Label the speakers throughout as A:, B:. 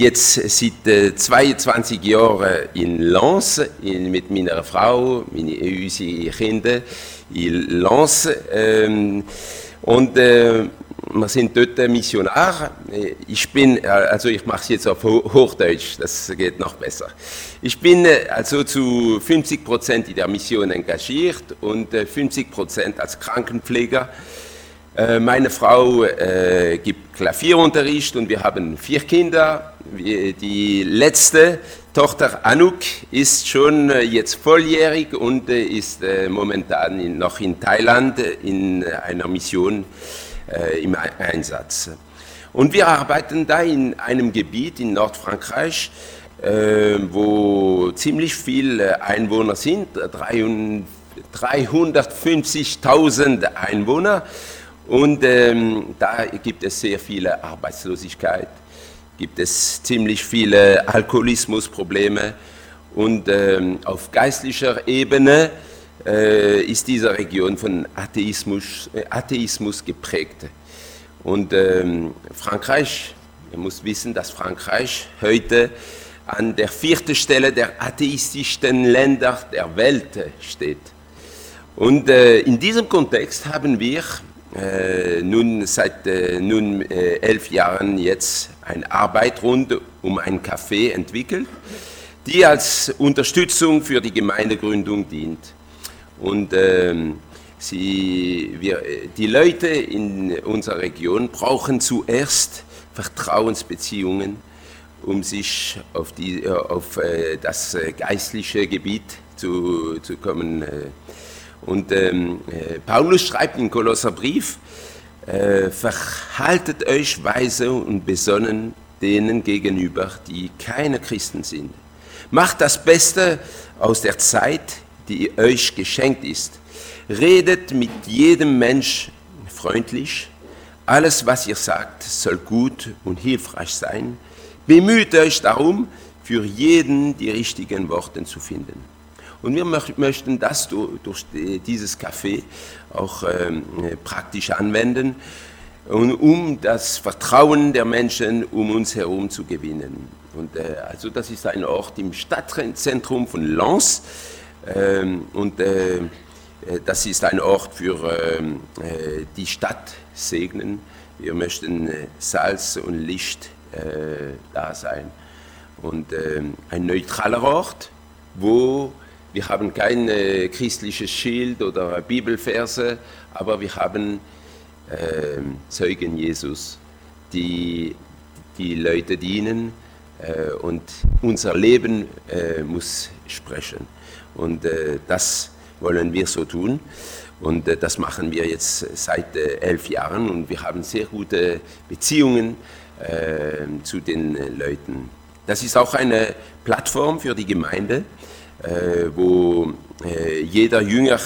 A: jetzt seit 22 Jahren in Lens in, mit meiner Frau, meine, unsere Kinder in Lens. Ähm, und äh, wir sind dort Missionar. Ich bin, also ich mache es jetzt auf Hochdeutsch, das geht noch besser. Ich bin also zu 50 Prozent in der Mission engagiert und 50 Prozent als Krankenpfleger. Meine Frau äh, gibt Klavierunterricht und wir haben vier Kinder. Die letzte Tochter Anuk ist schon jetzt volljährig und ist momentan noch in Thailand in einer Mission äh, im Einsatz. Und wir arbeiten da in einem Gebiet in Nordfrankreich, äh, wo ziemlich viele Einwohner sind, 350.000 Einwohner. Und ähm, da gibt es sehr viele Arbeitslosigkeit, gibt es ziemlich viele Alkoholismusprobleme. Und ähm, auf geistlicher Ebene äh, ist diese Region von Atheismus, äh, Atheismus geprägt. Und ähm, Frankreich, man muss wissen, dass Frankreich heute an der vierten Stelle der atheistischsten Länder der Welt steht. Und äh, in diesem Kontext haben wir nun seit äh, nun äh, elf Jahren jetzt eine Arbeit rund um ein Café entwickelt, die als Unterstützung für die Gemeindegründung dient. Und ähm, sie, wir, die Leute in unserer Region brauchen zuerst Vertrauensbeziehungen, um sich auf, die, auf äh, das äh, geistliche Gebiet zu, zu kommen. Und ähm, äh, Paulus schreibt im Kolosserbrief, äh, verhaltet euch weise und besonnen denen gegenüber, die keine Christen sind. Macht das Beste aus der Zeit, die euch geschenkt ist. Redet mit jedem Mensch freundlich. Alles, was ihr sagt, soll gut und hilfreich sein. Bemüht euch darum, für jeden die richtigen Worte zu finden. Und wir möchten das durch dieses Café auch ähm, praktisch anwenden, um das Vertrauen der Menschen um uns herum zu gewinnen. Und äh, also das ist ein Ort im Stadtzentrum von Lens. Ähm, und äh, äh, das ist ein Ort für ähm, äh, die Stadt segnen. Wir möchten Salz und Licht da sein. Und ein neutraler Ort, wo wir haben kein christliches Schild oder Bibelverse, aber wir haben Zeugen Jesus, die die Leute dienen und unser Leben muss sprechen. Und äh, das wollen wir so tun. Und äh, das machen wir jetzt seit äh, elf Jahren und wir haben sehr gute Beziehungen äh, zu den äh, Leuten. Das ist auch eine Plattform für die Gemeinde, äh, wo jeder Jünger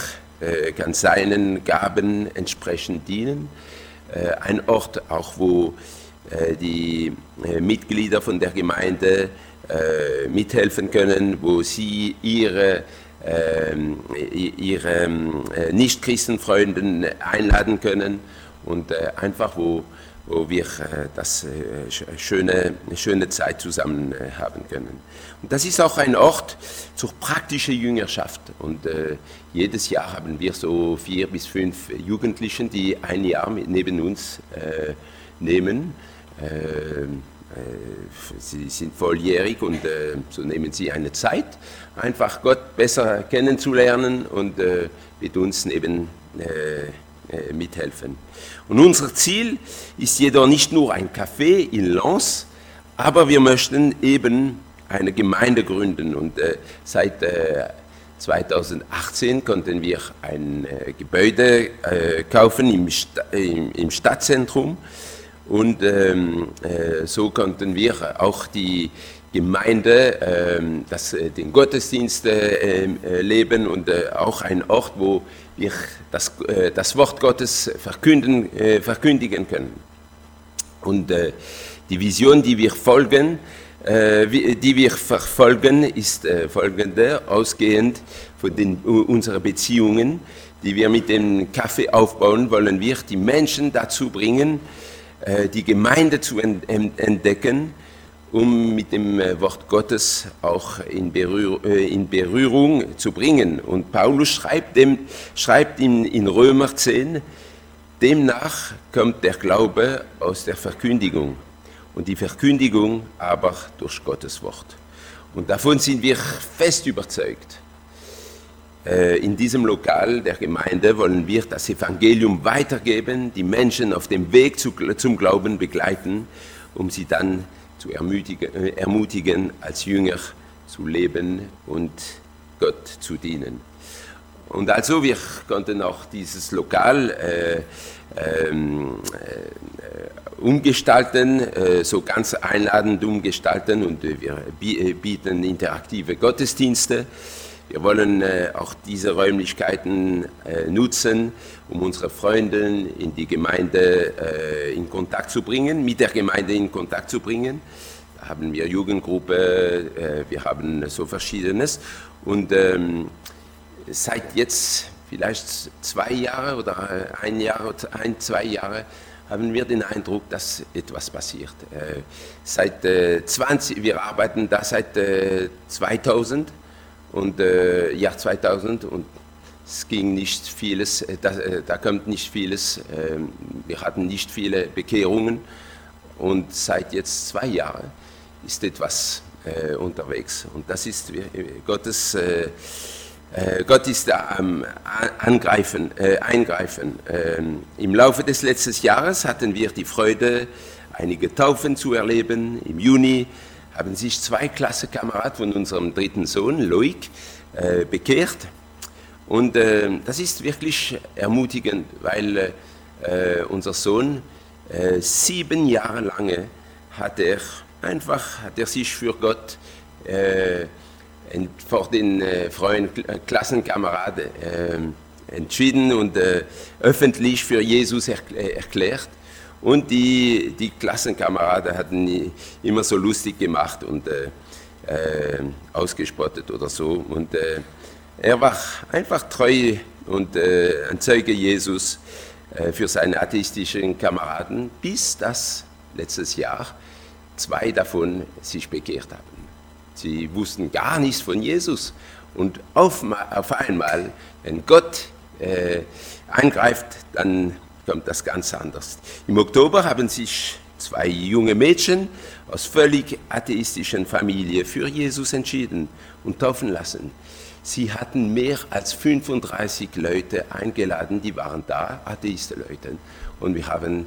A: kann seinen Gaben entsprechend dienen. ein Ort auch, wo die Mitglieder von der Gemeinde mithelfen können, wo sie ihre ähm, ihre äh, Nicht-Christenfreunden einladen können und äh, einfach, wo, wo wir äh, das schöne, eine schöne Zeit zusammen haben können. Und das ist auch ein Ort zur praktischen Jüngerschaft. Und äh, jedes Jahr haben wir so vier bis fünf Jugendlichen, die ein Jahr neben uns äh, nehmen. Äh, äh, sie sind volljährig und äh, so nehmen sie eine Zeit, einfach Gott besser kennenzulernen und äh, mit uns eben mithelfen. Und unser Ziel ist jedoch nicht nur ein Café in Lens, aber wir möchten eben eine Gemeinde gründen. Und seit 2018 konnten wir ein Gebäude kaufen im, im Stadtzentrum und ähm, äh, so konnten wir auch die Gemeinde, ähm, das, äh, den Gottesdienst äh, äh, leben und auch ein Ort, wo wir das, das Wort Gottes verkünden, verkündigen können. Und die Vision, die wir folgen, die wir verfolgen, ist folgende, ausgehend von den, unseren Beziehungen, die wir mit dem Kaffee aufbauen, wollen wir die Menschen dazu bringen, die Gemeinde zu entdecken um mit dem äh, Wort Gottes auch in, Berühr äh, in Berührung zu bringen. Und Paulus schreibt, dem, schreibt in, in Römer 10, demnach kommt der Glaube aus der Verkündigung und die Verkündigung aber durch Gottes Wort. Und davon sind wir fest überzeugt. Äh, in diesem Lokal der Gemeinde wollen wir das Evangelium weitergeben, die Menschen auf dem Weg zum Glauben begleiten, um sie dann zu ermutigen, äh, ermutigen als Jünger zu leben und Gott zu dienen. Und also wir konnten auch dieses Lokal äh, ähm, äh, umgestalten, äh, so ganz einladend umgestalten und äh, wir äh, bieten interaktive Gottesdienste. Wir wollen auch diese Räumlichkeiten nutzen, um unsere Freunde in die Gemeinde in Kontakt zu bringen, mit der Gemeinde in Kontakt zu bringen. Da haben wir Jugendgruppe, wir haben so verschiedenes. Und ähm, seit jetzt vielleicht zwei Jahre oder ein Jahr, ein, zwei Jahre, haben wir den Eindruck, dass etwas passiert. Äh, seit äh, 20, wir arbeiten da seit äh, 2000 und äh, Jahr 2000 und es ging nicht vieles, äh, da, äh, da kommt nicht vieles. Ähm, wir hatten nicht viele Bekehrungen und seit jetzt zwei Jahren ist etwas äh, unterwegs und das ist Gottes Gott ist da am Angreifen, Eingreifen. Ähm, Im Laufe des letzten Jahres hatten wir die Freude, einige Taufen zu erleben. Im Juni haben sich zwei Klassenkameraden von unserem dritten Sohn, Loic, äh, bekehrt. Und äh, das ist wirklich ermutigend, weil äh, unser Sohn äh, sieben Jahre lang hat er einfach, hat er sich für Gott vor den äh, Freunden, äh, Klassenkameraden äh, entschieden und äh, öffentlich für Jesus er, äh, erklärt. Und die, die Klassenkameraden hatten immer so lustig gemacht und äh, ausgespottet oder so. Und er war einfach treu und ein Zeuge Jesus für seine atheistischen Kameraden, bis das letztes Jahr zwei davon sich bekehrt haben. Sie wussten gar nichts von Jesus. Und auf, auf einmal, wenn Gott äh, eingreift, dann kommt das ganz anders. Im Oktober haben sich zwei junge Mädchen aus völlig atheistischen Familien für Jesus entschieden und taufen lassen. Sie hatten mehr als 35 Leute eingeladen, die waren da, Atheisten-Leute. Und wir haben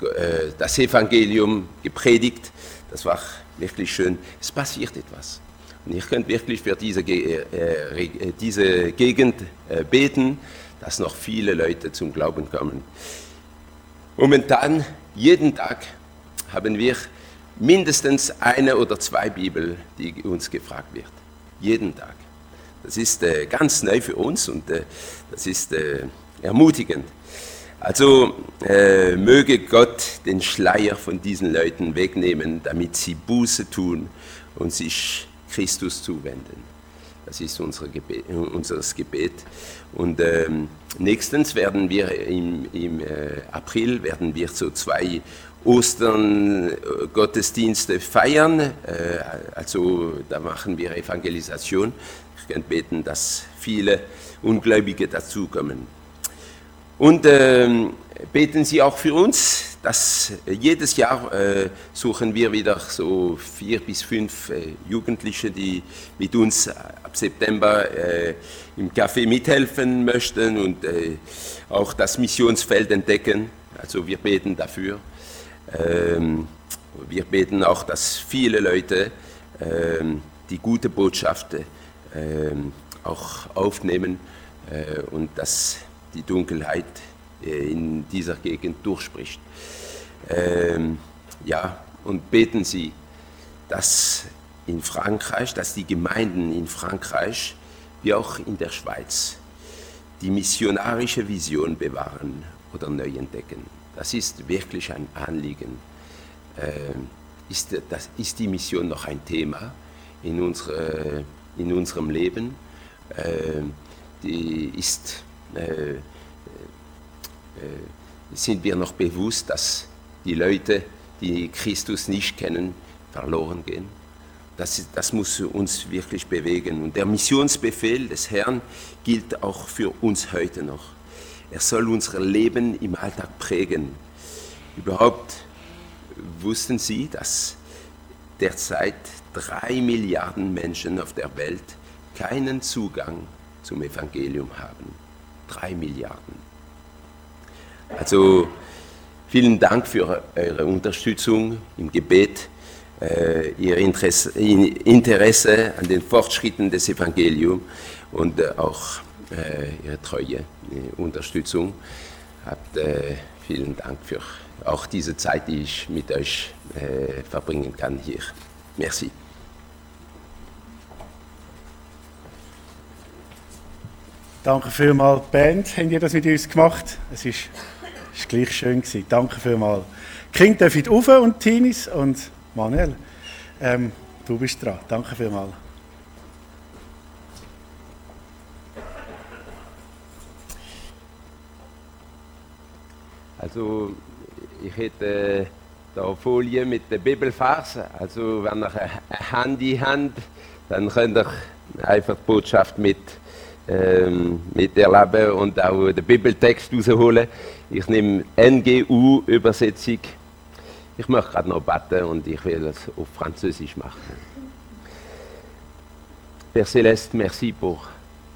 A: äh, das Evangelium gepredigt. Das war wirklich schön. Es passiert etwas. Und ihr könnt wirklich für diese, äh, äh, diese Gegend äh, beten, dass noch viele Leute zum Glauben kommen. Momentan, jeden Tag, haben wir mindestens eine oder zwei Bibel, die uns gefragt wird. Jeden Tag. Das ist äh, ganz neu für uns und äh, das ist äh, ermutigend. Also äh, möge Gott den Schleier von diesen Leuten wegnehmen, damit sie Buße tun und sich Christus zuwenden. Das ist unser Gebet, unser Gebet. Und ähm, nächstens werden wir im, im äh, April werden wir so zwei Ostern-Gottesdienste feiern. Äh, also da machen wir Evangelisation. Beten, dass viele Ungläubige dazukommen. Und ähm, beten Sie auch für uns, dass äh, jedes Jahr äh, suchen wir wieder so vier bis fünf äh, Jugendliche, die mit uns ab September äh, im Café mithelfen möchten und äh, auch das Missionsfeld entdecken. Also wir beten dafür. Ähm, wir beten auch, dass viele Leute ähm, die gute Botschaft ähm, auch aufnehmen äh, und dass die Dunkelheit äh, in dieser Gegend durchspricht. Ähm, ja, und beten Sie, dass in Frankreich, dass die Gemeinden in Frankreich wie auch in der Schweiz die missionarische Vision bewahren oder neu entdecken. Das ist wirklich ein Anliegen. Ähm, ist, das, ist die Mission noch ein Thema in, unsere, in unserem Leben? Ähm, die ist äh, äh, sind wir noch bewusst, dass die Leute, die Christus nicht kennen, verloren gehen. Das, das muss uns wirklich bewegen. Und der Missionsbefehl des Herrn gilt auch für uns heute noch. Er soll unser Leben im Alltag prägen. Überhaupt wussten Sie, dass derzeit drei Milliarden Menschen auf der Welt keinen Zugang zum Evangelium haben. Drei Milliarden. Also vielen Dank für eure Unterstützung im Gebet, äh, Ihr Interesse, Interesse, an den Fortschritten des Evangeliums und äh, auch äh, Ihre treue äh, Unterstützung. Habt, äh, vielen Dank für auch diese Zeit, die ich mit euch äh, verbringen kann hier. Merci.
B: Danke vielmals, Band, habt ihr das mit uns gemacht? Es ist, ist gleich schön gewesen. Danke vielmals. Kind dürfen rauf und Tinis und Manuel, ähm, du bist dran. Danke vielmals.
A: Also ich hätte da Folie mit der Bibelvers. Also wenn ihr ein Handy habt, dann könnt ihr einfach die Botschaft mit, ähm, miterleben und auch den Bibeltext rausholen. Ich nehme NGU-Übersetzung. Ich möchte gerade noch beten und ich will das auf Französisch machen. Père Céleste, merci pour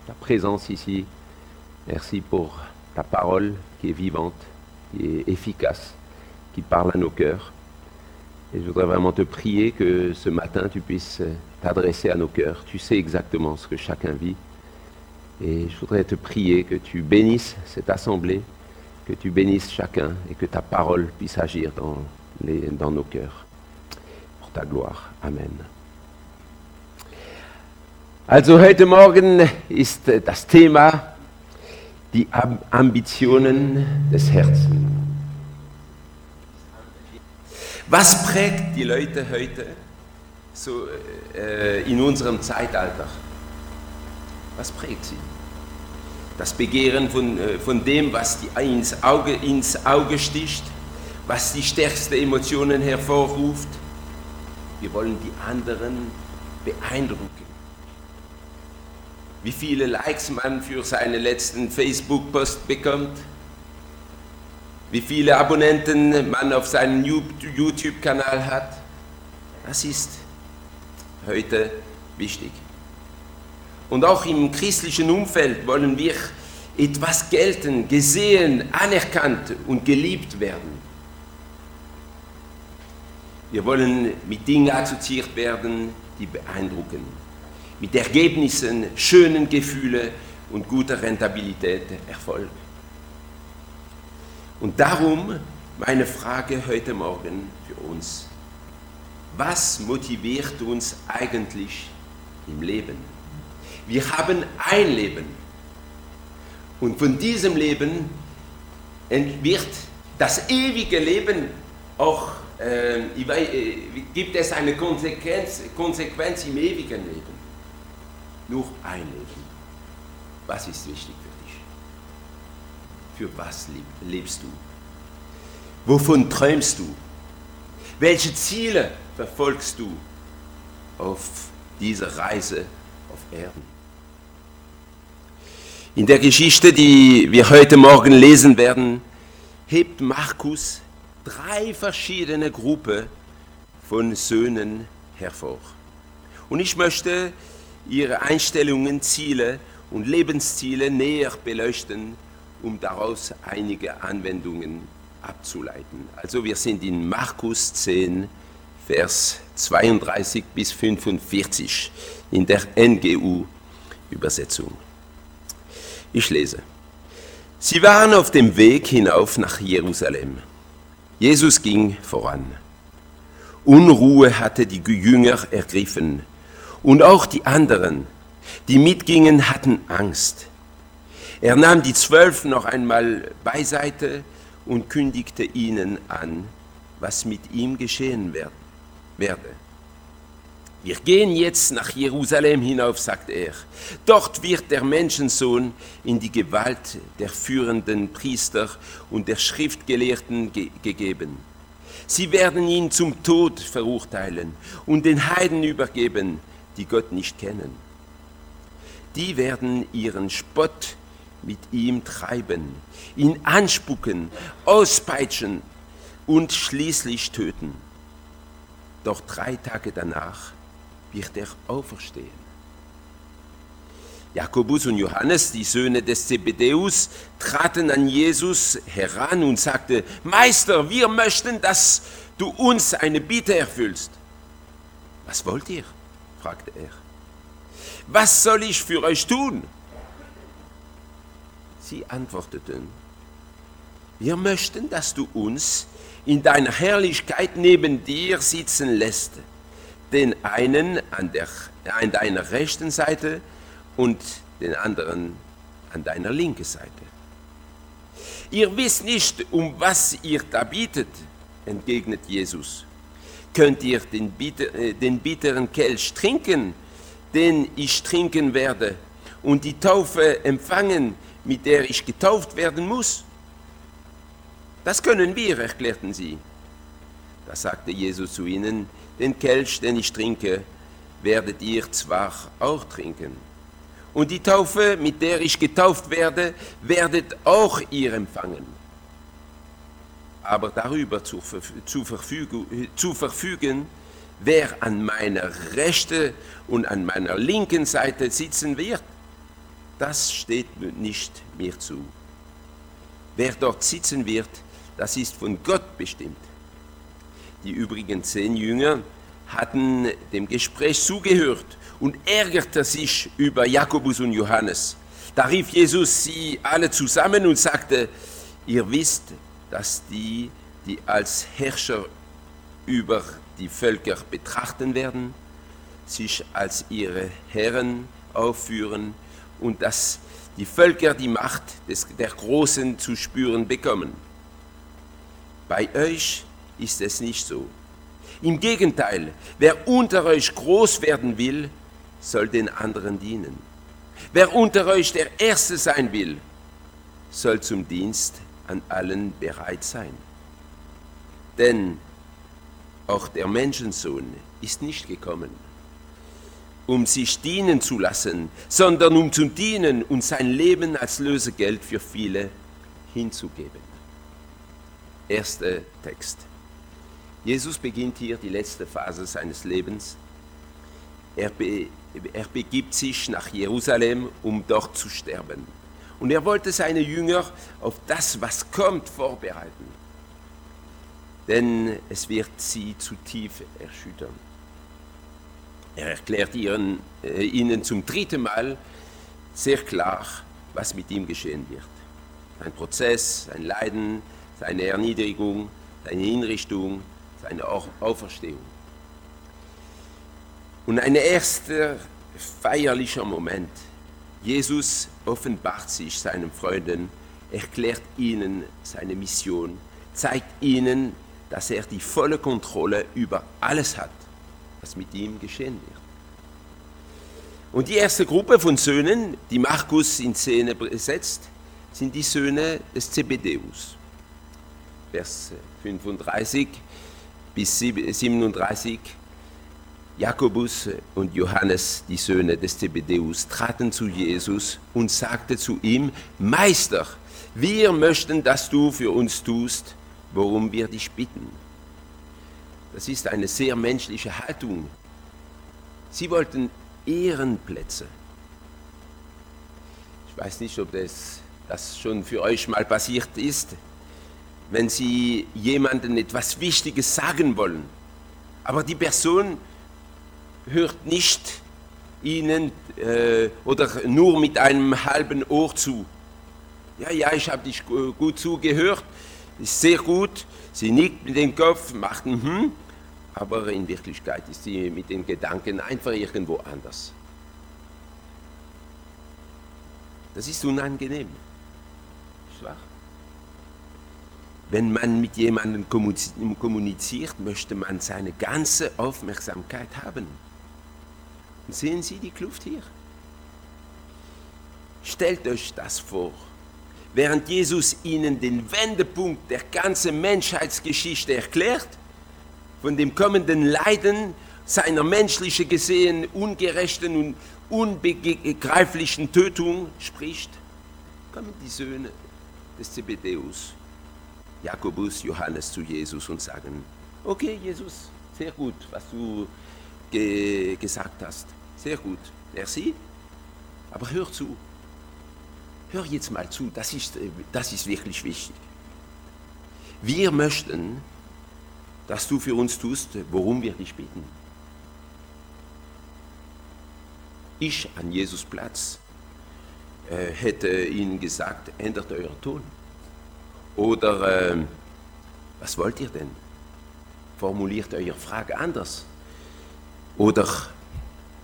A: ta présence ici. Merci pour ta parole qui est vivante, qui est efficace. qui parle à nos cœurs. Et je voudrais vraiment te prier que ce matin tu puisses t'adresser à nos cœurs. Tu sais exactement ce que chacun vit. Et je voudrais te prier que tu bénisses cette assemblée, que tu bénisses chacun et que ta parole puisse agir dans, les, dans nos cœurs. Pour ta gloire. Amen. Also heute Morgen ist das Thema die Ambitionen des Herzens. Was prägt die Leute heute so, äh, in unserem Zeitalter? Was prägt sie? Das Begehren von, äh, von dem, was die ins Auge, ins Auge sticht, was die stärksten Emotionen hervorruft. Wir wollen die anderen beeindrucken. Wie viele Likes man für seinen letzten Facebook-Post bekommt wie viele Abonnenten man auf seinem YouTube-Kanal hat. Das ist heute wichtig. Und auch im christlichen Umfeld wollen wir etwas gelten, gesehen, anerkannt und geliebt werden. Wir wollen mit Dingen assoziiert werden, die beeindrucken, mit Ergebnissen, schönen Gefühlen und guter Rentabilität, Erfolg. Und darum meine Frage heute Morgen für uns. Was motiviert uns eigentlich im Leben? Wir haben ein Leben. Und von diesem Leben wird das ewige Leben auch, äh, weiß, äh, gibt es eine Konsequenz, Konsequenz im ewigen Leben. Nur ein Leben. Was ist wichtig für für was lebst du? Wovon träumst du? Welche Ziele verfolgst du auf dieser Reise auf Erden? In der Geschichte, die wir heute Morgen lesen werden, hebt Markus drei verschiedene Gruppen von Söhnen hervor. Und ich möchte ihre Einstellungen, Ziele und Lebensziele näher beleuchten um daraus einige Anwendungen abzuleiten. Also wir sind in Markus 10, Vers 32 bis 45 in der NGU-Übersetzung. Ich lese. Sie waren auf dem Weg hinauf nach Jerusalem. Jesus ging voran. Unruhe hatte die Jünger ergriffen und auch die anderen, die mitgingen, hatten Angst. Er nahm die Zwölf noch einmal beiseite und kündigte ihnen an, was mit ihm geschehen werde. Wir gehen jetzt nach Jerusalem hinauf, sagt er. Dort wird der Menschensohn in die Gewalt der führenden Priester und der Schriftgelehrten ge gegeben. Sie werden ihn zum Tod verurteilen und den Heiden übergeben, die Gott nicht kennen. Die werden ihren Spott mit ihm treiben, ihn anspucken, auspeitschen und schließlich töten. Doch drei Tage danach wird er auferstehen. Jakobus und Johannes, die Söhne des Zebedeus, traten an Jesus heran und sagten, Meister, wir möchten, dass du uns eine Bitte erfüllst. Was wollt ihr? fragte er. Was soll ich für euch tun? Sie antworteten, wir möchten, dass du uns in deiner Herrlichkeit neben dir sitzen lässt, den einen an, der, an deiner rechten Seite und den anderen an deiner linken Seite. Ihr wisst nicht, um was ihr da bietet, entgegnet Jesus. Könnt ihr den, bitter, äh, den bitteren Kelch trinken, den ich trinken werde, und die Taufe empfangen, mit der ich getauft werden muss? Das können wir, erklärten sie. Da sagte Jesus zu ihnen, den Kelch, den ich trinke, werdet ihr zwar auch trinken und die Taufe, mit der ich getauft werde, werdet auch ihr empfangen. Aber darüber zu, zu, zu verfügen, wer an meiner rechten und an meiner linken Seite sitzen wird, das steht nicht mir zu. Wer dort sitzen wird, das ist von Gott bestimmt. Die übrigen zehn Jünger hatten dem Gespräch zugehört und ärgerte sich über Jakobus und Johannes. Da rief Jesus sie alle zusammen und sagte, ihr wisst, dass die, die als Herrscher über die Völker betrachten werden, sich als ihre Herren aufführen und dass die Völker die Macht des, der Großen zu spüren bekommen. Bei euch ist es nicht so. Im Gegenteil, wer unter euch groß werden will, soll den anderen dienen. Wer unter euch der Erste sein will, soll zum Dienst an allen bereit sein. Denn auch der Menschensohn ist nicht gekommen, um sich dienen zu lassen, sondern um zu dienen und sein Leben als Lösegeld für viele hinzugeben. Erster Text. Jesus beginnt hier die letzte Phase seines Lebens. Er, be, er begibt sich nach Jerusalem, um dort zu sterben. Und er wollte seine Jünger auf das, was kommt, vorbereiten. Denn es wird sie zu tief erschüttern. Er erklärt ihren, äh, ihnen zum dritten Mal sehr klar, was mit ihm geschehen wird. Ein Prozess, ein Leiden, seine Erniedrigung, seine Hinrichtung, seine Auferstehung. Und ein erster feierlicher Moment. Jesus offenbart sich seinen Freunden, erklärt ihnen seine Mission, zeigt ihnen, dass er die volle Kontrolle über alles hat, was mit ihm geschehen wird. Und die erste Gruppe von Söhnen, die Markus in Szene setzt, sind die Söhne des Zebedeus. Vers 35 bis 37 Jakobus und Johannes, die Söhne des Zebedeus, traten zu Jesus und sagte zu ihm, Meister, wir möchten, dass du für uns tust, worum wir dich bitten. Das ist eine sehr menschliche Haltung. Sie wollten Ehrenplätze. Ich weiß nicht, ob das, das schon für euch mal passiert ist, wenn Sie jemandem etwas Wichtiges sagen wollen, aber die Person hört nicht ihnen äh, oder nur mit einem halben Ohr zu. Ja, ja, ich habe dich gut zugehört, ist sehr gut. Sie nickt mit dem Kopf, macht ein Hm, aber in Wirklichkeit ist sie mit den Gedanken einfach irgendwo anders. Das ist unangenehm. Schwach. Wenn man mit jemandem kommuniziert, möchte man seine ganze Aufmerksamkeit haben. Sehen Sie die Kluft hier? Stellt euch das vor. während Jesus ihnen den Wendepunkt der ganzen Menschheitsgeschichte erklärt, von dem kommenden Leiden seiner menschlichen gesehen ungerechten und unbegreiflichen Tötung spricht, kommen die Söhne des Zebedeus, Jakobus, Johannes zu Jesus und sagen, okay Jesus, sehr gut, was du ge gesagt hast, sehr gut, merci, aber hör zu, hör jetzt mal zu, das ist, das ist wirklich wichtig. Wir möchten, dass du für uns tust, worum wir dich bitten. Ich an Jesus Platz äh, hätte ihnen gesagt, ändert euren Ton. Oder äh, was wollt ihr denn? Formuliert eure Frage anders. Oder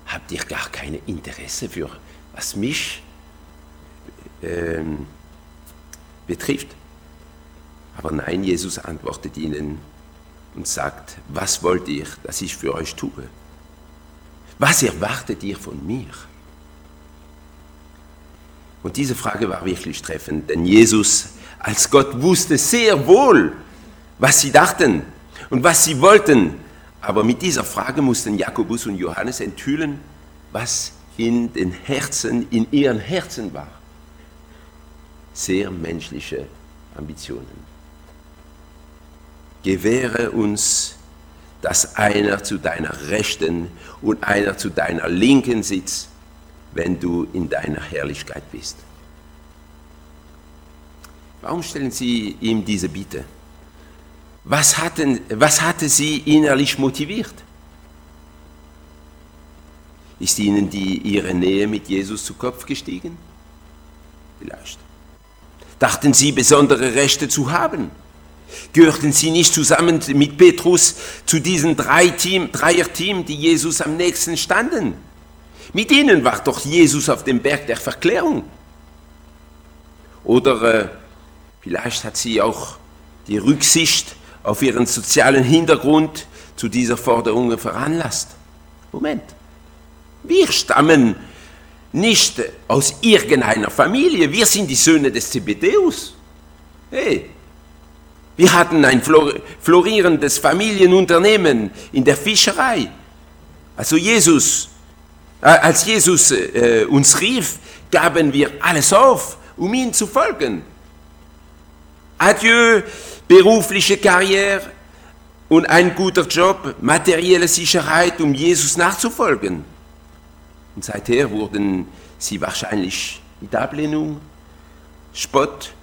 A: habt ihr gar kein Interesse für, was mich äh, betrifft? Aber nein, Jesus antwortet ihnen und sagt, was wollt ihr, dass ich für euch tue? Was erwartet ihr von mir? Und diese Frage war wirklich treffend, denn Jesus als Gott wusste sehr wohl, was sie dachten und was sie wollten. Aber mit dieser Frage mussten Jakobus und Johannes enthüllen, was in den Herzen, in ihren Herzen war. Sehr menschliche Ambitionen. Gewähre uns dass einer zu deiner Rechten und einer zu deiner Linken sitzt, wenn du in deiner Herrlichkeit bist. Warum stellen Sie ihm diese Bitte? Was, hatten, was hatte Sie innerlich motiviert? Ist Ihnen die, Ihre Nähe mit Jesus zu Kopf gestiegen? Vielleicht. Dachten Sie, besondere Rechte zu haben? Gehörten sie nicht zusammen mit Petrus zu diesen drei Team, Dreier-Team, die Jesus am nächsten standen? Mit ihnen war doch Jesus auf dem Berg der Verklärung. Oder äh, vielleicht hat sie auch die Rücksicht auf ihren sozialen Hintergrund zu dieser Forderung veranlasst. Moment, wir stammen nicht aus irgendeiner Familie, wir sind die Söhne des Zebedeus. Hey, wir hatten ein florierendes Familienunternehmen in der Fischerei. Also Jesus, äh, als Jesus äh, uns rief, gaben wir alles auf, um ihm zu folgen. Adieu, berufliche Karriere und ein guter Job, materielle Sicherheit, um Jesus nachzufolgen. Und seither wurden sie wahrscheinlich mit Ablehnung, Spott,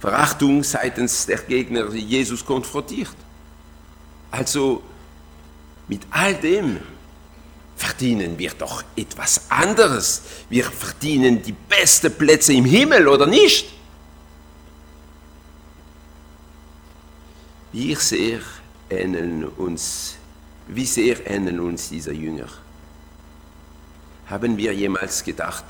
A: Verachtung seitens der Gegner Jesus konfrontiert. Also mit all dem verdienen wir doch etwas anderes. Wir verdienen die besten Plätze im Himmel, oder nicht? Wie sehr ähneln uns, wie sehr ähneln uns diese Jünger? Haben wir jemals gedacht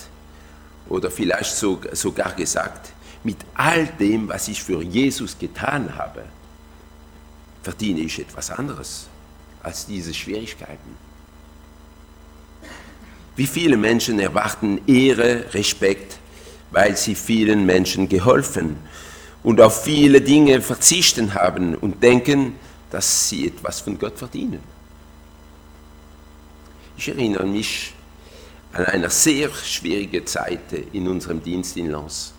A: oder vielleicht sogar gesagt, mit all dem, was ich für Jesus getan habe, verdiene ich etwas anderes als diese Schwierigkeiten. Wie viele Menschen erwarten Ehre, Respekt, weil sie vielen Menschen geholfen und auf viele Dinge verzichten haben und denken, dass sie etwas von Gott verdienen. Ich erinnere mich an eine sehr schwierige Zeit in unserem Dienst in Lens.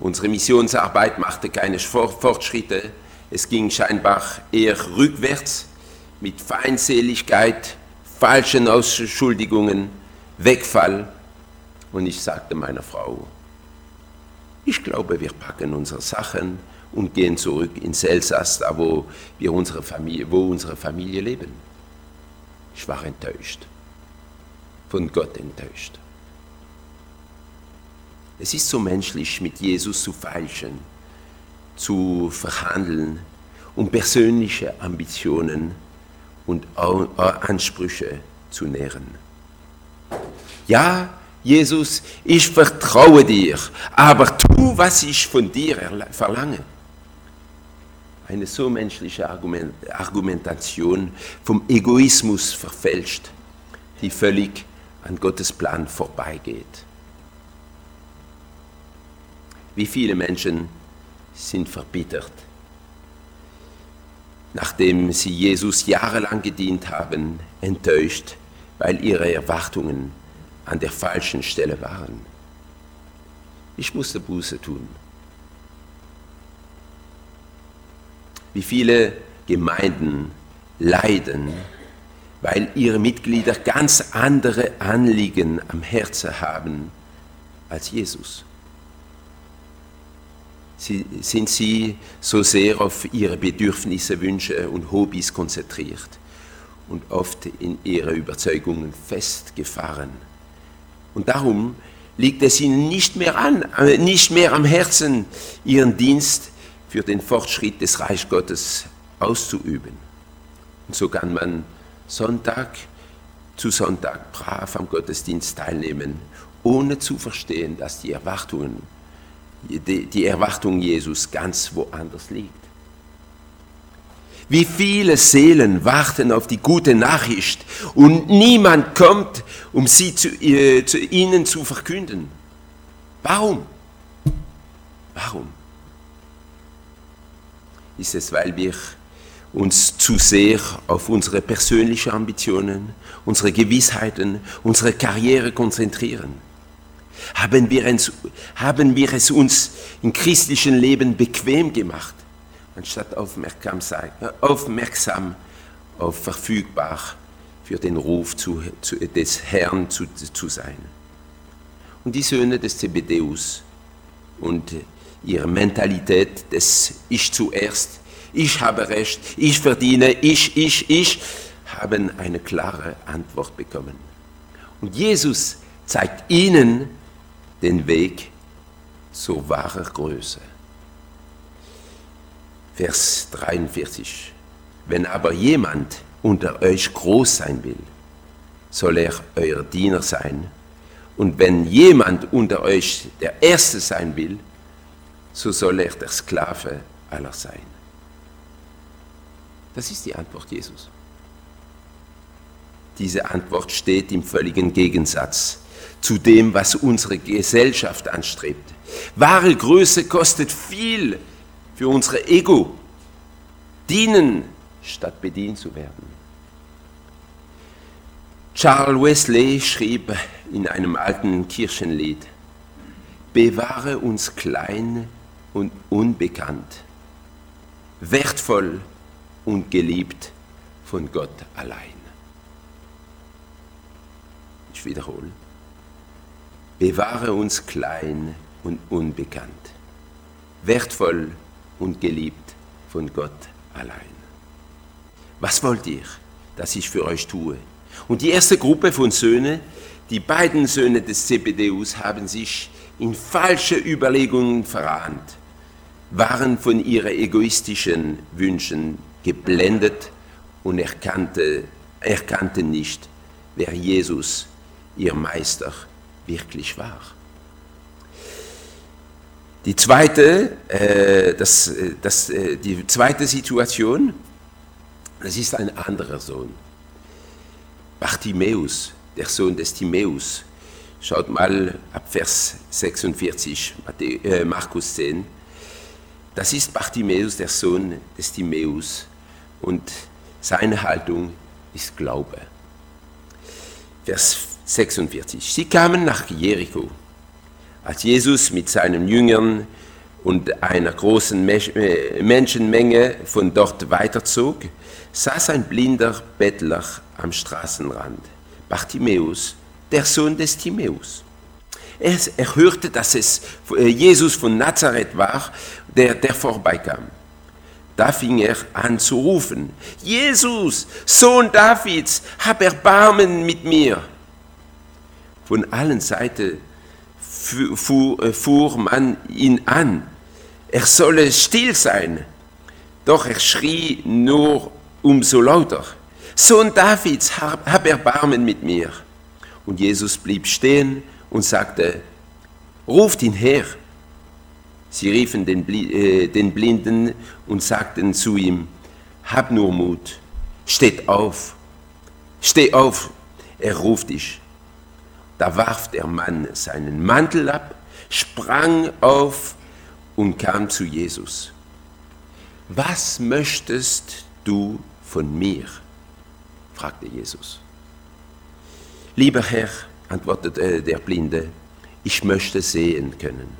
A: Unsere Missionsarbeit machte keine Fortschritte. Es ging scheinbar eher rückwärts mit Feindseligkeit, falschen Ausschuldigungen, Wegfall. Und ich sagte meiner Frau, ich glaube, wir packen unsere Sachen und gehen zurück ins Elsass, da wo, wir unsere Familie, wo unsere Familie leben. Ich war enttäuscht, von Gott enttäuscht. Es ist so menschlich, mit Jesus zu feilschen, zu verhandeln, um persönliche Ambitionen und Ansprüche zu nähren. Ja, Jesus, ich vertraue dir, aber tu, was ich von dir verlange. Eine so menschliche Argumentation vom Egoismus verfälscht, die völlig an Gottes Plan vorbeigeht. Wie viele Menschen sind verbittert, nachdem sie Jesus jahrelang gedient haben, enttäuscht, weil ihre Erwartungen an der falschen Stelle waren. Ich musste Buße tun. Wie viele Gemeinden leiden, weil ihre Mitglieder ganz andere Anliegen am Herzen haben als Jesus. Sie, sind sie so sehr auf ihre Bedürfnisse, Wünsche und Hobbys konzentriert und oft in ihre Überzeugungen festgefahren. Und darum liegt es ihnen nicht mehr, an, äh, nicht mehr am Herzen, ihren Dienst für den Fortschritt des Reich Gottes auszuüben. Und so kann man Sonntag zu Sonntag brav am Gottesdienst teilnehmen, ohne zu verstehen, dass die Erwartungen, die Erwartung Jesus ganz woanders liegt. Wie viele Seelen warten auf die gute Nachricht und niemand kommt, um sie zu, äh, zu ihnen zu verkünden. Warum? Warum? Ist es, weil wir uns zu sehr auf unsere persönlichen Ambitionen, unsere Gewissheiten, unsere Karriere konzentrieren? Haben wir, es, haben wir es uns im christlichen Leben bequem gemacht, anstatt aufmerksam, sein, aufmerksam auf verfügbar für den Ruf zu, zu, des Herrn zu, zu sein? Und die Söhne des Zebedeus und ihre Mentalität des Ich zuerst ich habe Recht, ich verdiene, ich, ich, ich, haben eine klare Antwort bekommen. Und Jesus zeigt ihnen den Weg zur wahren Größe. Vers 43. Wenn aber jemand unter euch groß sein will, soll er euer Diener sein. Und wenn jemand unter euch der Erste sein will, so soll er der Sklave aller sein. Das ist die Antwort Jesus. Diese Antwort steht im völligen Gegensatz zu dem, was unsere Gesellschaft anstrebt. Wahre Größe kostet viel für unsere Ego. Dienen statt bedient zu werden. Charles Wesley schrieb in einem alten Kirchenlied, bewahre uns klein und unbekannt, wertvoll und geliebt von Gott allein. Ich wiederhole. Bewahre uns klein und unbekannt, wertvoll und geliebt von Gott allein. Was wollt ihr, dass ich für euch tue? Und die erste Gruppe von Söhnen, die beiden Söhne des Zebedeus, haben sich in falsche Überlegungen verahnt, waren von ihren egoistischen Wünschen geblendet und erkannte, erkannte nicht, wer Jesus, ihr Meister, wirklich war. Die zweite, äh, das, das, äh, die zweite Situation, das ist ein anderer Sohn. Bartimäus, der Sohn des Timäus. Schaut mal ab Vers 46, äh, Markus 10. Das ist Bartimäus, der Sohn des Timäus und seine Haltung ist Glaube. Vers 46. Sie kamen nach Jericho. Als Jesus mit seinen Jüngern und einer großen äh, Menschenmenge von dort weiterzog, saß ein blinder Bettler am Straßenrand, Bartimäus, der Sohn des Timäus. Er, er hörte, dass es äh, Jesus von Nazareth war, der, der vorbeikam. Da fing er an zu rufen, Jesus, Sohn Davids, hab Erbarmen mit mir. Von allen Seiten fuhr, äh, fuhr man ihn an, er solle still sein. Doch er schrie nur umso lauter, Sohn Davids, hab Erbarmen mit mir. Und Jesus blieb stehen und sagte, ruft ihn her. Sie riefen den, äh, den Blinden und sagten zu ihm, hab nur Mut, steht auf, steh auf, er ruft dich. Da warf der Mann seinen Mantel ab, sprang auf und kam zu Jesus. Was möchtest du von mir? fragte Jesus. Lieber Herr, antwortete der Blinde, ich möchte sehen können.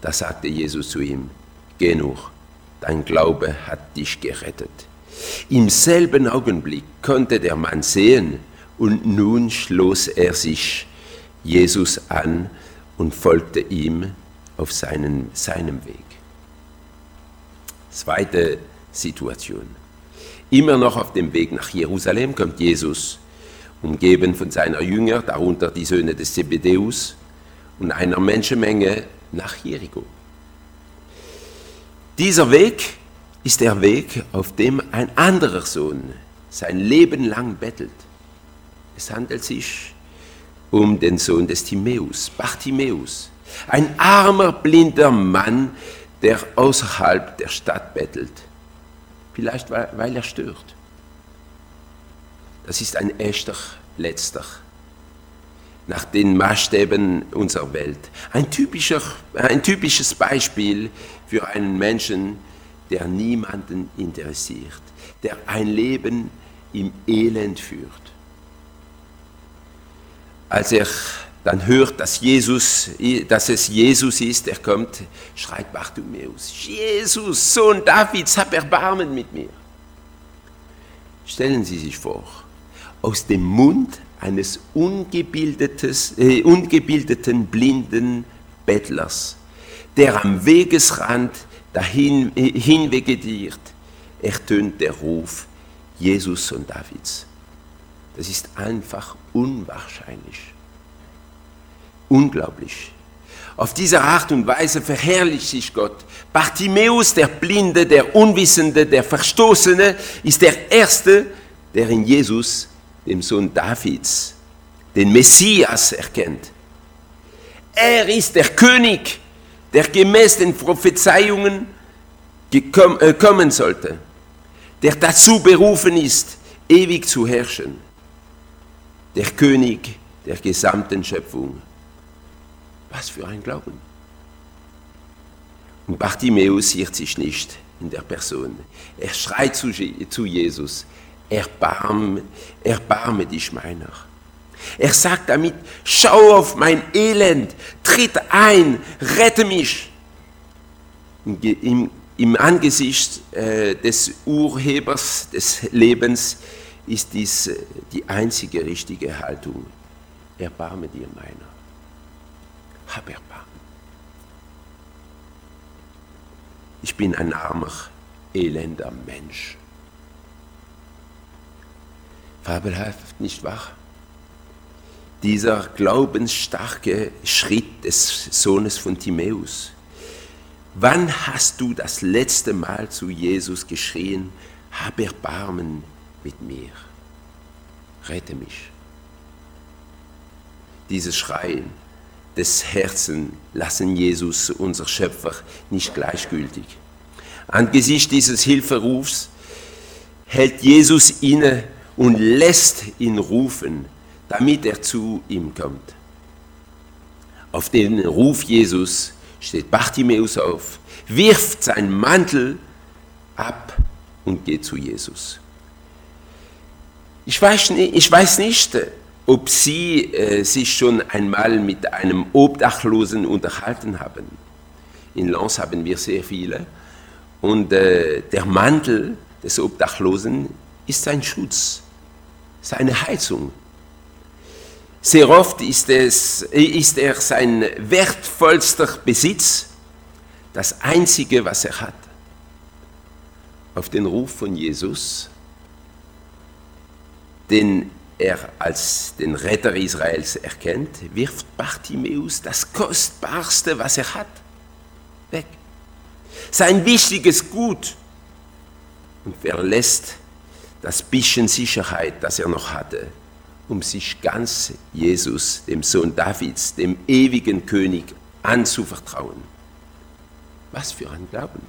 A: Da sagte Jesus zu ihm, geh nur, dein Glaube hat dich gerettet. Im selben Augenblick konnte der Mann sehen und nun schloss er sich Jesus an und folgte ihm auf seinen, seinem Weg. Zweite Situation. Immer noch auf dem Weg nach Jerusalem kommt Jesus, umgeben von seiner Jünger, darunter die Söhne des Zebedeus und einer Menschenmenge nach Jericho. Dieser Weg ist der Weg, auf dem ein anderer Sohn sein Leben lang bettelt. Es handelt sich um den Sohn des Timäus, Bartimäus, ein armer, blinder Mann, der außerhalb der Stadt bettelt. Vielleicht weil er stört. Das ist ein echter Letzter nach den Maßstäben unserer Welt. Ein, typischer, ein typisches Beispiel für einen Menschen, der niemanden interessiert, der ein Leben im Elend führt. Als er dann hört, dass, Jesus, dass es Jesus ist, der kommt, schreit Bartimäus, Jesus, Sohn Davids, hab Erbarmen mit mir. Stellen Sie sich vor, aus dem Mund eines äh, ungebildeten, blinden Bettlers, der am Wegesrand dahin äh, hinvegetiert, ertönt der Ruf, Jesus und Davids. Das ist einfach unwahrscheinlich. Unglaublich. Auf diese Art und Weise verherrlicht sich Gott. Bartimäus, der Blinde, der Unwissende, der Verstoßene, ist der Erste, der in Jesus dem Sohn Davids, den Messias erkennt. Er ist der König, der gemäß den Prophezeiungen äh, kommen sollte, der dazu berufen ist, ewig zu herrschen, der König der gesamten Schöpfung. Was für ein Glauben. Und Bartimäus irrt sich nicht in der Person. Er schreit zu Jesus, erbarme, erbarme dich meiner. Er sagt damit, schau auf mein Elend, tritt ein, rette mich. Im, im Angesicht äh, des Urhebers des Lebens ist dies äh, die einzige richtige Haltung. Erbarme dir meiner. Hab Erbarmen. Ich bin ein armer, elender Mensch. Fabelhaft, nicht wahr? Dieser glaubensstarke Schritt des Sohnes von Timäus. Wann hast du das letzte Mal zu Jesus geschrien, hab Erbarmen mit mir, rette mich? Dieses Schreien des Herzens lassen Jesus, unser Schöpfer, nicht gleichgültig. Angesichts dieses Hilferufs hält Jesus inne und lässt ihn rufen, damit er zu ihm kommt. Auf den Ruf Jesus steht Bartimäus auf, wirft seinen Mantel ab und geht zu Jesus. Ich weiß nicht, ich weiß nicht ob Sie äh, sich schon einmal mit einem Obdachlosen unterhalten haben. In Lens haben wir sehr viele. Und äh, der Mantel des Obdachlosen ist ein Schutz seine Heizung. Sehr oft ist, es, ist er sein wertvollster Besitz, das Einzige, was er hat. Auf den Ruf von Jesus, den er als den Retter Israels erkennt, wirft Bartimäus das Kostbarste, was er hat, weg. Sein wichtiges Gut und verlässt das bisschen Sicherheit, das er noch hatte, um sich ganz Jesus, dem Sohn Davids, dem ewigen König, anzuvertrauen. Was für ein Glauben.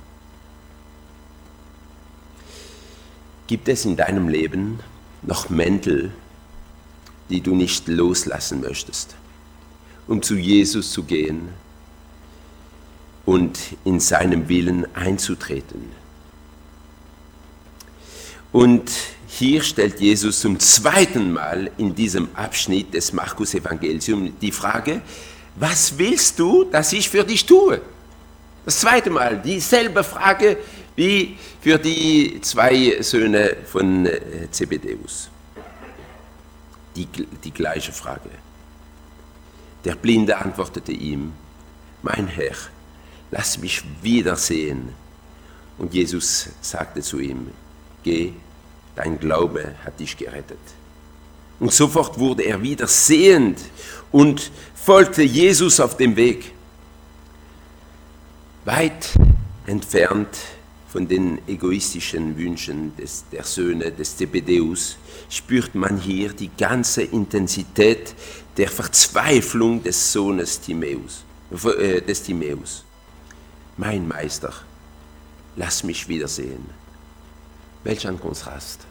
A: Gibt es in deinem Leben noch Mäntel, die du nicht loslassen möchtest, um zu Jesus zu gehen? und in seinem Willen einzutreten. Und hier stellt Jesus zum zweiten Mal in diesem Abschnitt des Markus-Evangeliums die Frage, was willst du, dass ich für dich tue? Das zweite Mal, dieselbe Frage wie für die zwei Söhne von äh, Zebedeus. Die, die gleiche Frage. Der Blinde antwortete ihm, mein Herr, lass mich wiedersehen. Und Jesus sagte zu ihm, geh, dein Glaube hat dich gerettet. Und sofort wurde er wieder sehend und folgte Jesus auf dem Weg. Weit entfernt von den egoistischen Wünschen des, der Söhne des Zebedeus spürt man hier die ganze Intensität der Verzweiflung des Sohnes Timäus, äh, des Timäus. Mein Meister, lass mich wiedersehen. Welch ein Kontrast.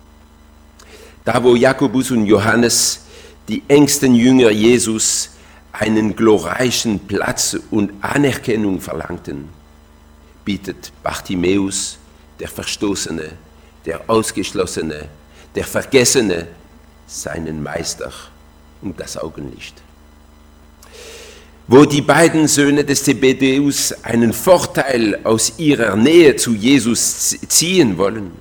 A: Da, wo Jakobus und Johannes, die engsten Jünger Jesus, einen glorreichen Platz und Anerkennung verlangten, bietet Bartimäus, der Verstoßene, der Ausgeschlossene, der Vergessene, seinen Meister um das Augenlicht. Wo die beiden Söhne des Zebedeus einen Vorteil aus ihrer Nähe zu Jesus ziehen wollen,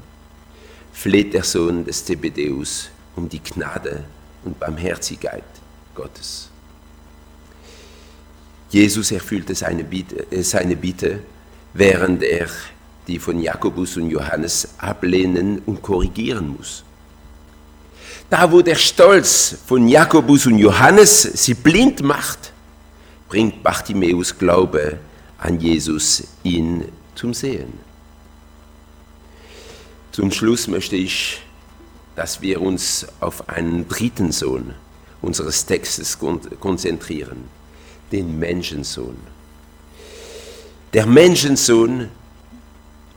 A: fleht der Sohn des Zebedeus um die Gnade und Barmherzigkeit Gottes. Jesus erfüllte seine Bitte, äh, seine Bitte, während er die von Jakobus und Johannes ablehnen und korrigieren muss. Da, wo der Stolz von Jakobus und Johannes sie blind macht, bringt Bartimäus Glaube an Jesus ihn zum Sehen. Zum Schluss möchte ich, dass wir uns auf einen dritten Sohn unseres Textes konzentrieren, den Menschensohn. Der Menschensohn,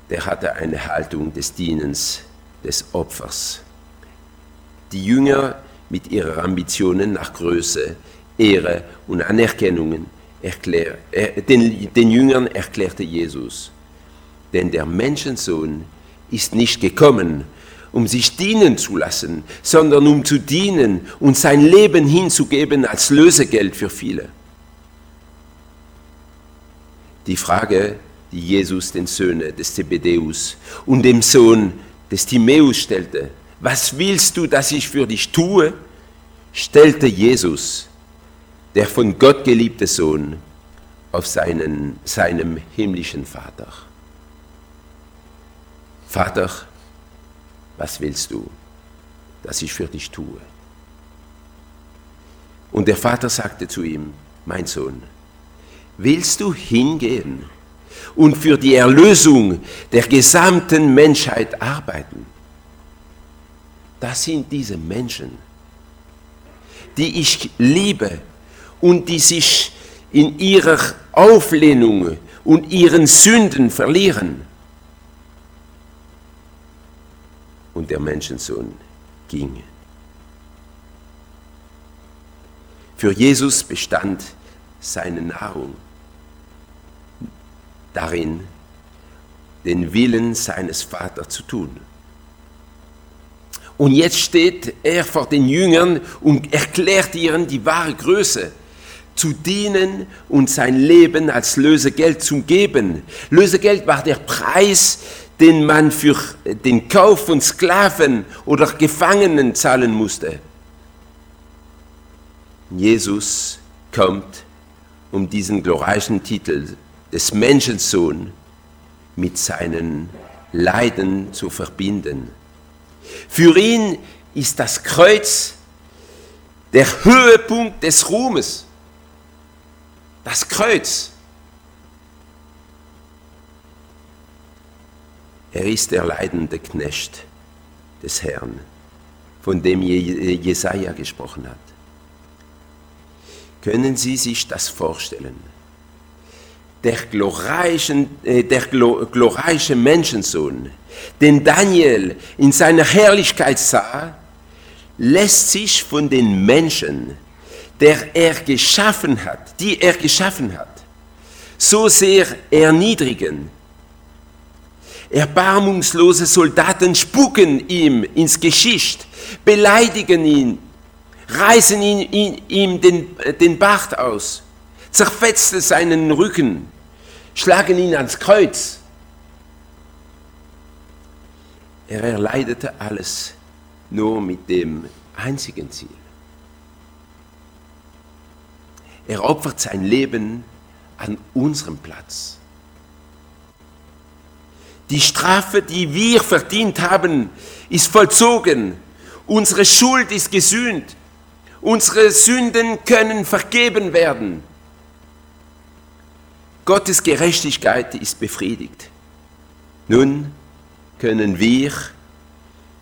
A: der hatte eine Haltung des Dienens, des Opfers. Die Jünger mit ihren Ambitionen nach Größe, Ehre und Anerkennung erklär, äh, den, den Jüngern erklärte Jesus, denn der Menschensohn ist nicht gekommen, um sich dienen zu lassen, sondern um zu dienen und sein Leben hinzugeben als Lösegeld für viele. Die Frage, die Jesus den Söhnen des Zebedeus und dem Sohn des Timäus stellte, was willst du, dass ich für dich tue, stellte Jesus, der von Gott geliebte Sohn, auf seinen, seinem himmlischen Vater. Vater, was willst du, dass ich für dich tue? Und der Vater sagte zu ihm, mein Sohn, willst du hingehen und für die Erlösung der gesamten Menschheit arbeiten? Das sind diese Menschen, die ich liebe und die sich in ihrer Auflehnung und ihren Sünden verlieren. und der Menschensohn ging. Für Jesus bestand seine Nahrung darin, den Willen seines Vaters zu tun. Und jetzt steht er vor den Jüngern und erklärt ihnen die wahre Größe, zu dienen und sein Leben als Lösegeld zu geben. Lösegeld war der Preis, den man für den Kauf von Sklaven oder Gefangenen zahlen musste. Jesus kommt, um diesen glorreichen Titel des Menschensohn mit seinen Leiden zu verbinden. Für ihn ist das Kreuz der Höhepunkt des Ruhmes. Das Kreuz Er ist der leidende Knecht des Herrn, von dem Jesaja gesprochen hat. Können Sie sich das vorstellen? Der glorreiche, äh, der glorreiche Menschensohn, den Daniel in seiner Herrlichkeit sah, lässt sich von den Menschen, der er geschaffen hat, die er geschaffen hat, so sehr erniedrigen. Erbarmungslose Soldaten spucken ihm ins Geschicht, beleidigen ihn, reißen ihn, ihm den, den Bart aus, zerfetzen seinen Rücken, schlagen ihn ans Kreuz. Er erleidete alles nur mit dem einzigen Ziel. Er opfert sein Leben an unserem Platz. Die Strafe, die wir verdient haben, ist vollzogen. Unsere Schuld ist gesühnt. Unsere Sünden können vergeben werden. Gottes Gerechtigkeit ist befriedigt. Nun können wir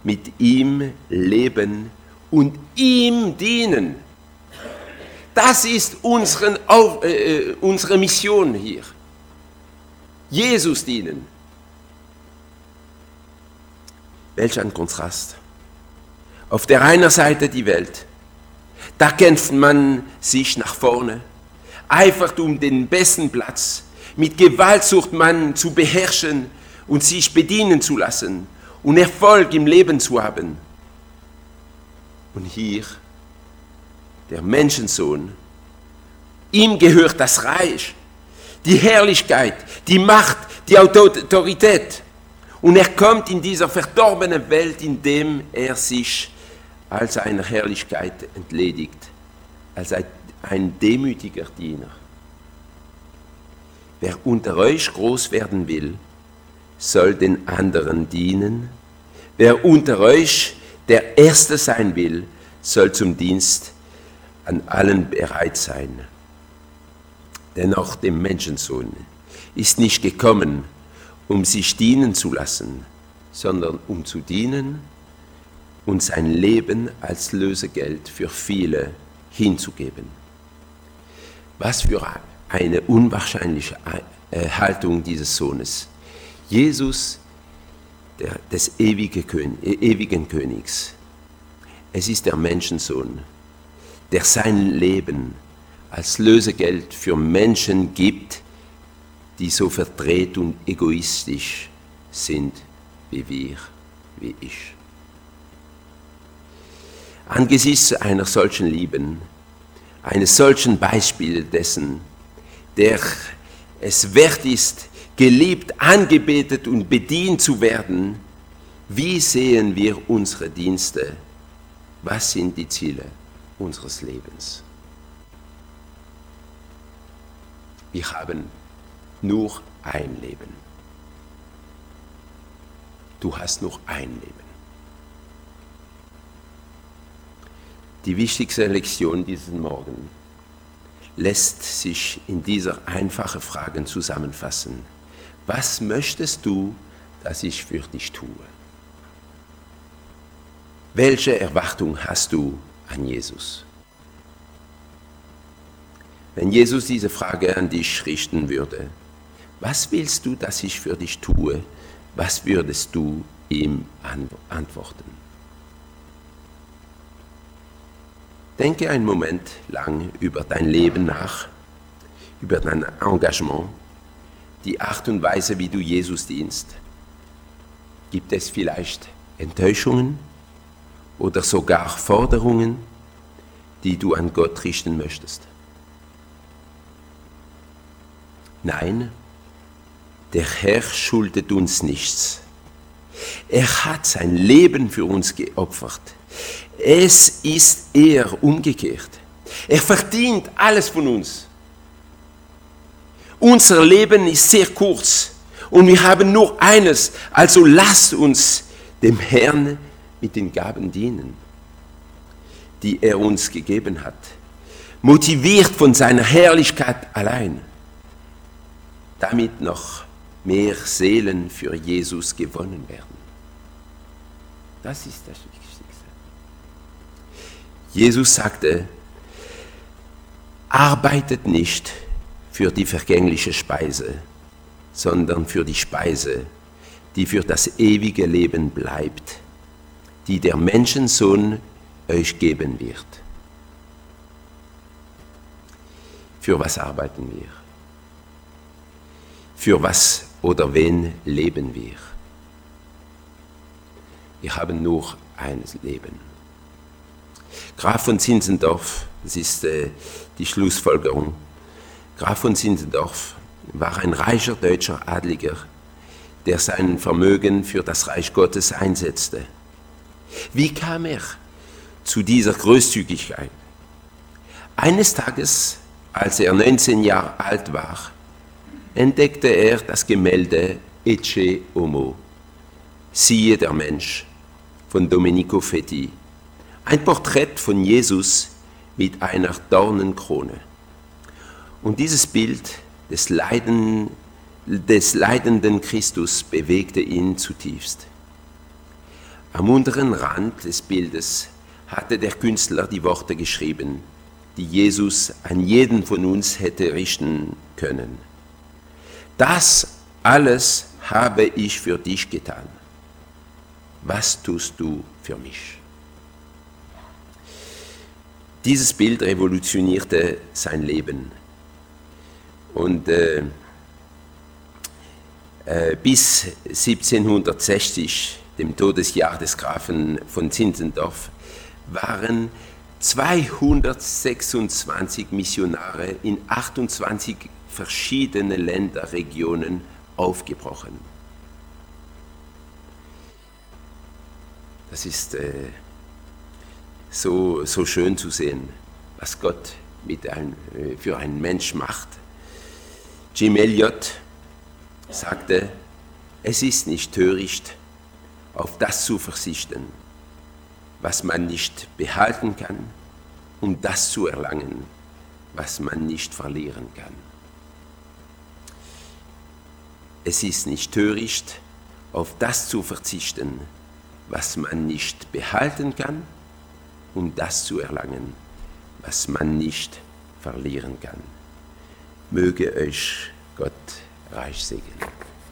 A: mit ihm leben und ihm dienen. Das ist unseren, äh, äh, unsere Mission hier. Jesus dienen. Welch ein Kontrast. Auf der einen Seite die Welt. Da kämpft man sich nach vorne, eifert um den besten Platz, mit Gewalt sucht man zu beherrschen und sich bedienen zu lassen und Erfolg im Leben zu haben. Und hier der Menschensohn. Ihm gehört das Reich, die Herrlichkeit, die Macht, die Autorität. Und er kommt in dieser verdorbenen Welt, indem er sich als einer Herrlichkeit entledigt, als ein demütiger Diener. Wer unter euch groß werden will, soll den anderen dienen. Wer unter euch der Erste sein will, soll zum Dienst an allen bereit sein. Denn auch dem Menschensohn ist nicht gekommen, um sich dienen zu lassen, sondern um zu dienen und sein Leben als Lösegeld für viele hinzugeben. Was für eine unwahrscheinliche äh, Haltung dieses Sohnes. Jesus, der, des ewige König, ewigen Königs. Es ist der Menschensohn, der sein Leben als Lösegeld für Menschen gibt, die so verdreht und egoistisch sind wie wir, wie ich. Angesichts einer solchen Lieben, eines solchen Beispiels dessen, der es wert ist, geliebt, angebetet und bedient zu werden, wie sehen wir unsere Dienste? Was sind die Ziele? unseres Lebens. Wir haben nur ein Leben. Du hast nur ein Leben. Die wichtigste Lektion diesen Morgen lässt sich in dieser einfachen Frage zusammenfassen. Was möchtest du, dass ich für dich tue? Welche Erwartung hast du an Jesus. Wenn Jesus diese Frage an dich richten würde, was willst du, dass ich für dich tue, was würdest du ihm antworten? Denke einen Moment lang über dein Leben nach, über dein Engagement, die Art und Weise, wie du Jesus dienst. Gibt es vielleicht Enttäuschungen? oder sogar Forderungen, die du an Gott richten möchtest. Nein, der Herr schuldet uns nichts. Er hat sein Leben für uns geopfert. Es ist eher umgekehrt. Er verdient alles von uns. Unser Leben ist sehr kurz und wir haben nur eines, also lasst uns dem Herrn mit den Gaben dienen, die er uns gegeben hat, motiviert von seiner Herrlichkeit allein, damit noch mehr Seelen für Jesus gewonnen werden. Das ist das Wichtigste. Jesus sagte, arbeitet nicht für die vergängliche Speise, sondern für die Speise, die für das ewige Leben bleibt die der Menschensohn euch geben wird. Für was arbeiten wir? für was oder wen leben wir? Wir haben nur ein Leben. Graf von Zinzendorf, das ist äh, die Schlussfolgerung, Graf von Zinzendorf war ein reicher deutscher Adliger, der sein Vermögen für das Reich Gottes einsetzte. Wie kam er zu dieser Großzügigkeit? Eines Tages, als er 19 Jahre alt war, entdeckte er das Gemälde Ecce Homo, siehe der Mensch, von Domenico Fetti, ein Porträt von Jesus mit einer Dornenkrone. Und dieses Bild des, Leiden, des leidenden Christus bewegte ihn zutiefst. Am unteren Rand des Bildes hatte der Künstler die Worte geschrieben, die Jesus an jeden von uns hätte richten können. Das alles habe ich für dich getan. Was tust du für mich? Dieses Bild revolutionierte sein Leben. Und äh, äh, bis 1760, dem Todesjahr des Grafen von Zinzendorf, waren 226 Missionare in 28 verschiedene Länderregionen aufgebrochen. Das ist äh, so, so schön zu sehen, was Gott mit ein, äh, für einen Mensch macht. Jim Elliot sagte, es ist nicht töricht, auf das zu verzichten, was man nicht behalten kann, um das zu erlangen, was man nicht verlieren kann. Es ist nicht töricht, auf das zu verzichten, was man nicht behalten kann, um das zu erlangen, was man nicht verlieren kann. Möge euch Gott reich segnen.